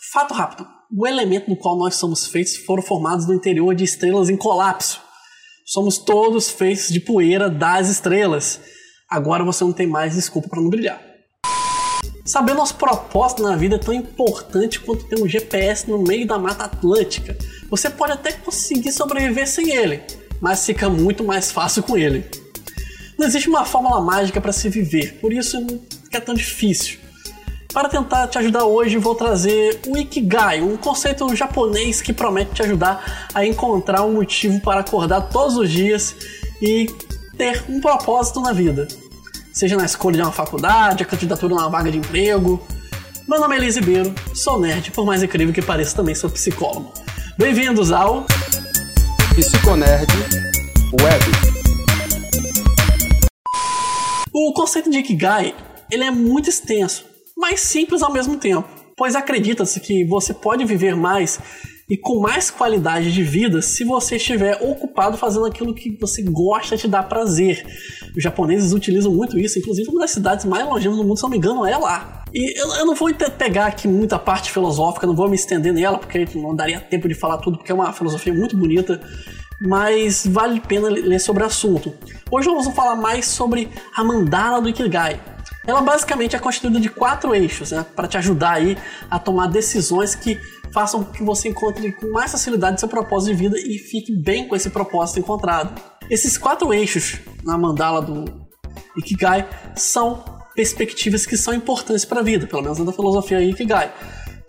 Fato rápido: o elemento no qual nós somos feitos foram formados no interior de estrelas em colapso. Somos todos feitos de poeira das estrelas. Agora você não tem mais desculpa para não brilhar. Saber nosso propósito na vida é tão importante quanto ter um GPS no meio da Mata Atlântica. Você pode até conseguir sobreviver sem ele, mas fica muito mais fácil com ele. Não existe uma fórmula mágica para se viver, por isso não é tão difícil. Para tentar te ajudar hoje, vou trazer o Ikigai, um conceito japonês que promete te ajudar a encontrar um motivo para acordar todos os dias e ter um propósito na vida. Seja na escolha de uma faculdade, a candidatura a uma vaga de emprego. Meu nome é Elias Ribeiro, sou nerd, por mais incrível que pareça, também sou psicólogo. Bem-vindos ao Psiconerd Web. O conceito de Ikigai ele é muito extenso mas simples ao mesmo tempo, pois acredita-se que você pode viver mais e com mais qualidade de vida se você estiver ocupado fazendo aquilo que você gosta de dar prazer. Os japoneses utilizam muito isso, inclusive uma das cidades mais longínquas do mundo, se não me engano, é lá. E eu, eu não vou pegar aqui muita parte filosófica, não vou me estender nela, porque não daria tempo de falar tudo, porque é uma filosofia muito bonita mas vale a pena ler sobre o assunto. Hoje nós vamos falar mais sobre a mandala do Ikigai, ela basicamente é constituída de quatro eixos, né, para te ajudar aí a tomar decisões que façam que você encontre com mais facilidade seu propósito de vida e fique bem com esse propósito encontrado. Esses quatro eixos na mandala do Ikigai são perspectivas que são importantes para a vida, pelo menos na filosofia Ikigai.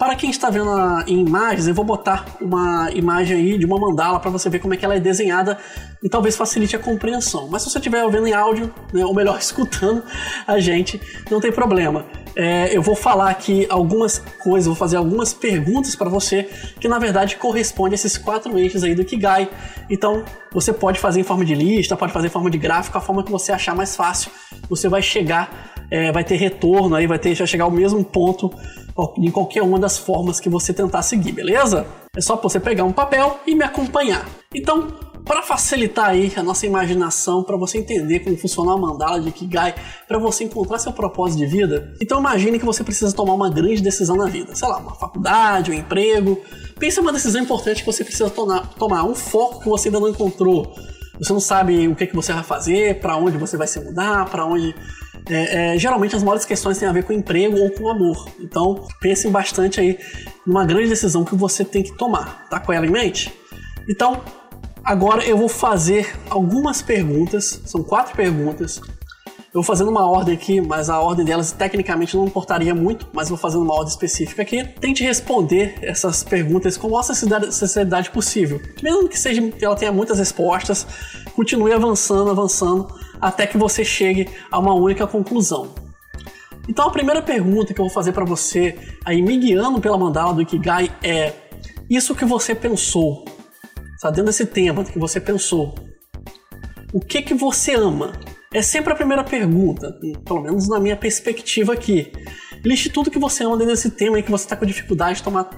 Para quem está vendo em imagens, eu vou botar uma imagem aí de uma mandala para você ver como é que ela é desenhada e talvez facilite a compreensão. Mas se você estiver ouvindo em áudio, né, ou melhor, escutando a gente, não tem problema. É, eu vou falar aqui algumas coisas, vou fazer algumas perguntas para você que na verdade correspondem a esses quatro eixos aí do Kigai. Então você pode fazer em forma de lista, pode fazer em forma de gráfico, a forma que você achar mais fácil. Você vai chegar, é, vai ter retorno aí, vai ter vai chegar ao mesmo ponto em qualquer uma das formas que você tentar seguir, beleza? É só você pegar um papel e me acompanhar. Então, para facilitar aí a nossa imaginação, para você entender como funciona a mandala de Kigai, para você encontrar seu propósito de vida, então imagine que você precisa tomar uma grande decisão na vida, sei lá, uma faculdade, um emprego. Pense uma decisão importante que você precisa tomar, um foco que você ainda não encontrou. Você não sabe o que, que você vai fazer, para onde você vai se mudar, para onde é, é, geralmente as maiores questões têm a ver com emprego ou com amor. Então pensem bastante aí numa grande decisão que você tem que tomar. Tá com ela em mente? Então, agora eu vou fazer algumas perguntas, são quatro perguntas. Eu vou fazendo uma ordem aqui, mas a ordem delas tecnicamente não importaria muito, mas vou fazendo uma ordem específica aqui. Tente responder essas perguntas com a maior sinceridade possível. Mesmo que seja, ela tenha muitas respostas, continue avançando, avançando até que você chegue a uma única conclusão. Então a primeira pergunta que eu vou fazer para você, aí me guiando pela mandala do Ikigai, é: isso que você pensou, está dentro desse tema que você pensou, o que que você ama? É sempre a primeira pergunta, pelo menos na minha perspectiva aqui. Liste tudo que você ama dentro desse tema e que você está com dificuldade de tomar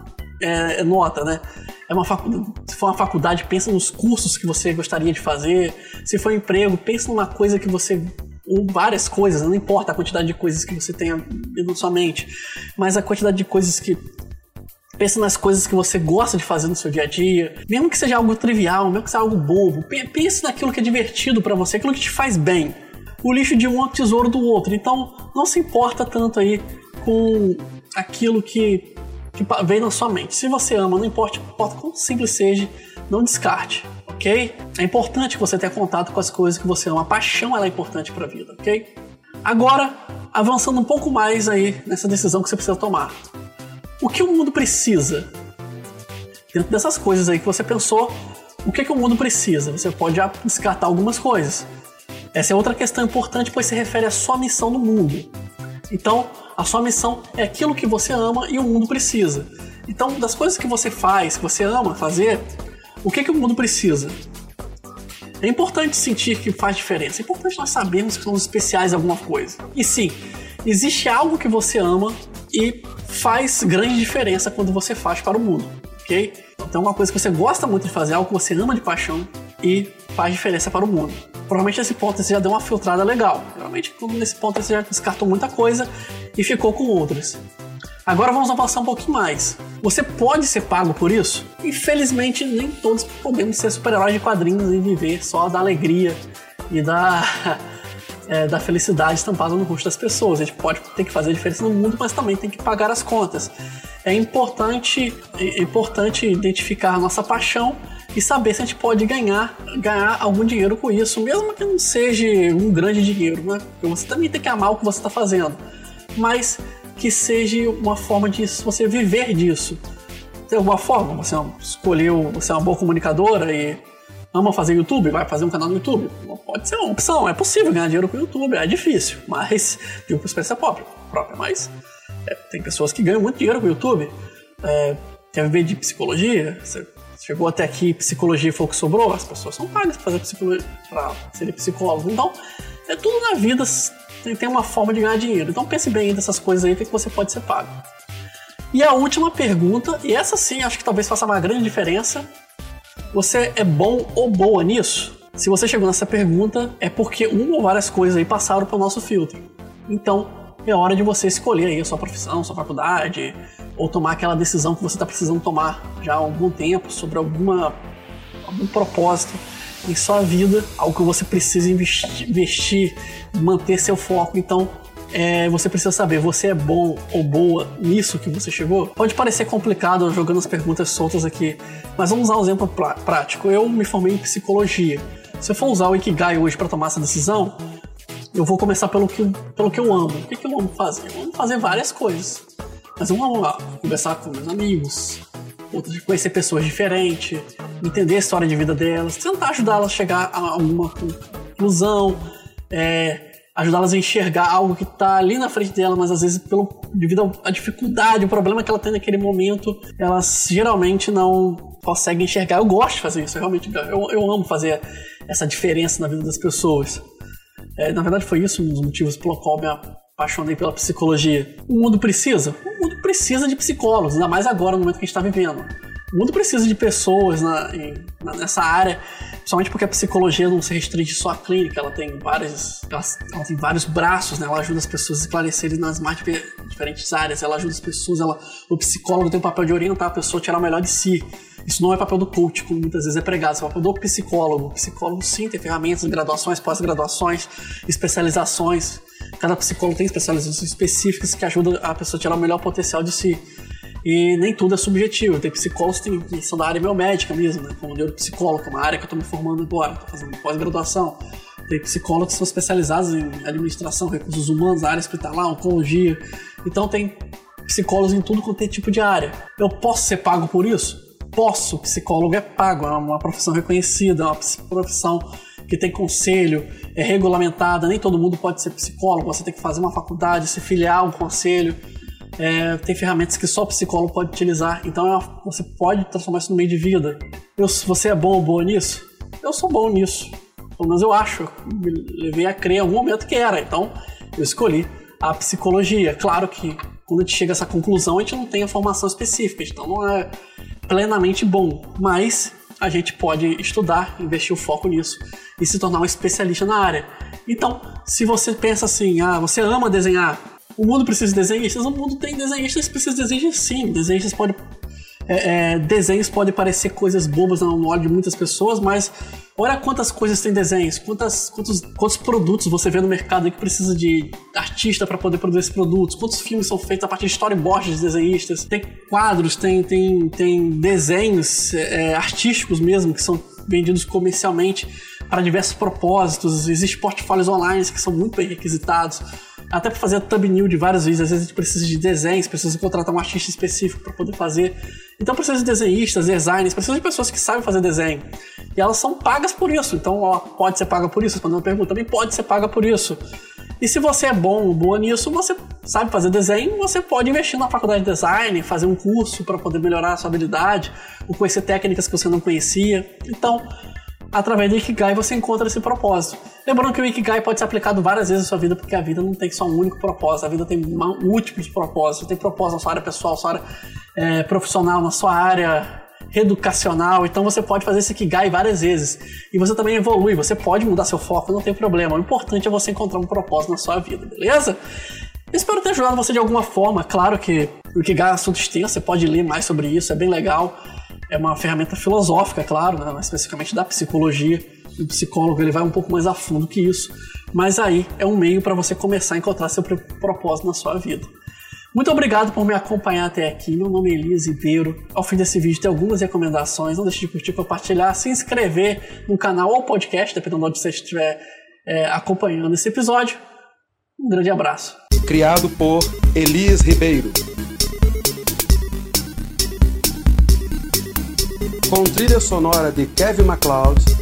é, nota, né? É uma se for uma faculdade, pensa nos cursos que você gostaria de fazer. Se for um emprego, pensa numa coisa que você ou várias coisas, não importa a quantidade de coisas que você tenha da sua mente, mas a quantidade de coisas que Pensa nas coisas que você gosta de fazer no seu dia a dia, mesmo que seja algo trivial, mesmo que seja algo bobo. Pense naquilo que é divertido para você, aquilo que te faz bem. O lixo de um é o tesouro do outro. Então, não se importa tanto aí com aquilo que que vem na sua mente. Se você ama, não importa, importa quão simples seja, não descarte, ok? É importante que você tenha contato com as coisas que você ama. A paixão é importante para a vida, ok? Agora, avançando um pouco mais aí nessa decisão que você precisa tomar. O que o mundo precisa? Dentro dessas coisas aí que você pensou, o que, que o mundo precisa? Você pode já descartar algumas coisas. Essa é outra questão importante, pois se refere à sua missão no mundo. Então, a sua missão é aquilo que você ama e o mundo precisa. Então, das coisas que você faz, que você ama fazer, o que, que o mundo precisa? É importante sentir que faz diferença. É importante nós sabermos que somos especiais em alguma coisa. E sim, existe algo que você ama e faz grande diferença quando você faz para o mundo, ok? Então, uma coisa que você gosta muito de fazer, algo que você ama de paixão e faz diferença para o mundo provavelmente nesse ponto você já deu uma filtrada legal. Realmente, nesse ponto você já descartou muita coisa e ficou com outras. Agora vamos avançar um pouquinho mais. Você pode ser pago por isso? Infelizmente, nem todos podemos ser super-heróis de quadrinhos e viver só da alegria e da, é, da felicidade estampada no rosto das pessoas. A gente pode ter que fazer a diferença no mundo, mas também tem que pagar as contas. É importante, é importante identificar a nossa paixão e saber se a gente pode ganhar, ganhar algum dinheiro com isso, mesmo que não seja um grande dinheiro, né? Porque você também tem que amar o que você está fazendo. Mas que seja uma forma de você viver disso. De alguma forma, você escolheu, você é uma boa comunicadora e ama fazer YouTube, vai fazer um canal no YouTube. Pode ser uma opção, é possível ganhar dinheiro com o YouTube, é difícil, mas digo por experiência própria, própria mas é, tem pessoas que ganham muito dinheiro com o YouTube. É, quer viver de psicologia? Você chegou até aqui, psicologia foi o que sobrou, as pessoas são pagas para fazer psicologia, para ser psicólogo. Então, é tudo na vida tem uma forma de ganhar dinheiro. Então pense bem dessas coisas aí, o que você pode ser pago. E a última pergunta, e essa sim acho que talvez faça uma grande diferença. Você é bom ou boa nisso? Se você chegou nessa pergunta, é porque uma ou várias coisas aí passaram para o nosso filtro. Então, é hora de você escolher aí a sua profissão, sua faculdade, ou tomar aquela decisão que você está precisando tomar já há algum tempo sobre alguma, algum propósito em sua vida, algo que você precisa investir, investir manter seu foco. Então, é, você precisa saber, você é bom ou boa nisso que você chegou? Pode parecer complicado jogando as perguntas soltas aqui, mas vamos usar um exemplo prático. Eu me formei em psicologia. Se eu for usar o Ikigai hoje para tomar essa decisão, eu vou começar pelo que, pelo que eu amo. O que, que eu amo fazer? Eu amo fazer várias coisas. Mas eu amo conversar com meus amigos, de conhecer pessoas diferentes, entender a história de vida delas, tentar ajudá-las a chegar a alguma conclusão, é, ajudá-las a enxergar algo que está ali na frente dela, mas às vezes pelo, devido à dificuldade, o problema que ela tem naquele momento, elas geralmente não conseguem enxergar. Eu gosto de fazer isso, eu realmente eu, eu amo fazer essa diferença na vida das pessoas. É, na verdade foi isso um dos motivos pelo qual me apaixonei pela psicologia. O mundo precisa? O mundo precisa de psicólogos, ainda mais agora no momento que a gente está vivendo. O mundo precisa de pessoas na, em, nessa área, principalmente porque a psicologia não se restringe só à clínica, ela tem várias, ela, ela tem vários braços, né? Ela ajuda as pessoas a esclarecerem nas mais diferentes áreas, ela ajuda as pessoas, ela, o psicólogo tem o papel de orientar a pessoa a tirar o melhor de si. Isso não é papel do coach, como muitas vezes é pregado, isso é papel do psicólogo. O psicólogo sim tem ferramentas, graduações, pós-graduações, especializações. Cada psicólogo tem especializações específicas que ajudam a pessoa a tirar o melhor potencial de si. E nem tudo é subjetivo. Tem psicólogos que são da área biomédica mesmo, né? como neuropsicólogo, que é uma área que eu estou me formando agora, estou fazendo pós-graduação. Tem psicólogos que são especializados em administração, recursos humanos, área hospitalar, oncologia. Então tem psicólogos em tudo quanto é tipo de área. Eu posso ser pago por isso? Posso. Psicólogo é pago, é uma profissão reconhecida, é uma profissão que tem conselho, é regulamentada. Nem todo mundo pode ser psicólogo, você tem que fazer uma faculdade, se filiar a um conselho. É, tem ferramentas que só o psicólogo pode utilizar, então é você pode transformar isso no meio de vida. Eu, você é bom ou boa nisso? Eu sou bom nisso. Pelo menos eu acho. Me levei a crer em algum momento que era, então eu escolhi a psicologia. Claro que quando a gente chega a essa conclusão, a gente não tem a formação específica, então não é plenamente bom, mas a gente pode estudar, investir o foco nisso e se tornar um especialista na área. Então, se você pensa assim, ah, você ama desenhar, o mundo precisa de desenhistas, o mundo tem desenhistas que precisam de desenhistas sim. Desenhistas podem. É, é, desenhos podem parecer coisas bobas no olho de muitas pessoas, mas olha quantas coisas tem desenhos, quantas, quantos, quantos produtos você vê no mercado que precisa de artista para poder produzir esses produtos, quantos filmes são feitos a partir de storyboards de desenhistas, tem quadros, tem, tem, tem desenhos é, artísticos mesmo que são vendidos comercialmente para diversos propósitos, existem portfólios online que são muito bem requisitados até para fazer a thumbnail de vários vídeos, às vezes a gente precisa de desenhos, precisa contratar um artista específico para poder fazer. Então precisa de desenhistas, designers, precisa de pessoas que sabem fazer desenho. E elas são pagas por isso. Então ela pode ser paga por isso, respondendo a pergunta, também pode ser paga por isso. E se você é bom ou boa nisso, você sabe fazer desenho, você pode investir na faculdade de design, fazer um curso para poder melhorar a sua habilidade, ou conhecer técnicas que você não conhecia. Então, através do Ikigai você encontra esse propósito. Lembrando que o Ikigai pode ser aplicado várias vezes na sua vida, porque a vida não tem só um único propósito, a vida tem múltiplos propósitos. Tem propósito na sua área pessoal, na sua área é, profissional, na sua área educacional. Então você pode fazer esse Ikigai várias vezes. E você também evolui, você pode mudar seu foco, não tem problema. O importante é você encontrar um propósito na sua vida, beleza? Espero ter ajudado você de alguma forma. Claro que O Ikigai é assunto extenso, você pode ler mais sobre isso, é bem legal. É uma ferramenta filosófica, claro, né? especificamente da psicologia. O psicólogo ele vai um pouco mais a fundo que isso. Mas aí é um meio para você começar a encontrar seu propósito na sua vida. Muito obrigado por me acompanhar até aqui. Meu nome é Elias Ribeiro. Ao fim desse vídeo tem algumas recomendações. Não deixe de curtir, compartilhar, se inscrever no canal ou podcast, dependendo de onde você estiver é, acompanhando esse episódio. Um grande abraço. Criado por Elias Ribeiro. Com trilha sonora de Kevin MacLeod.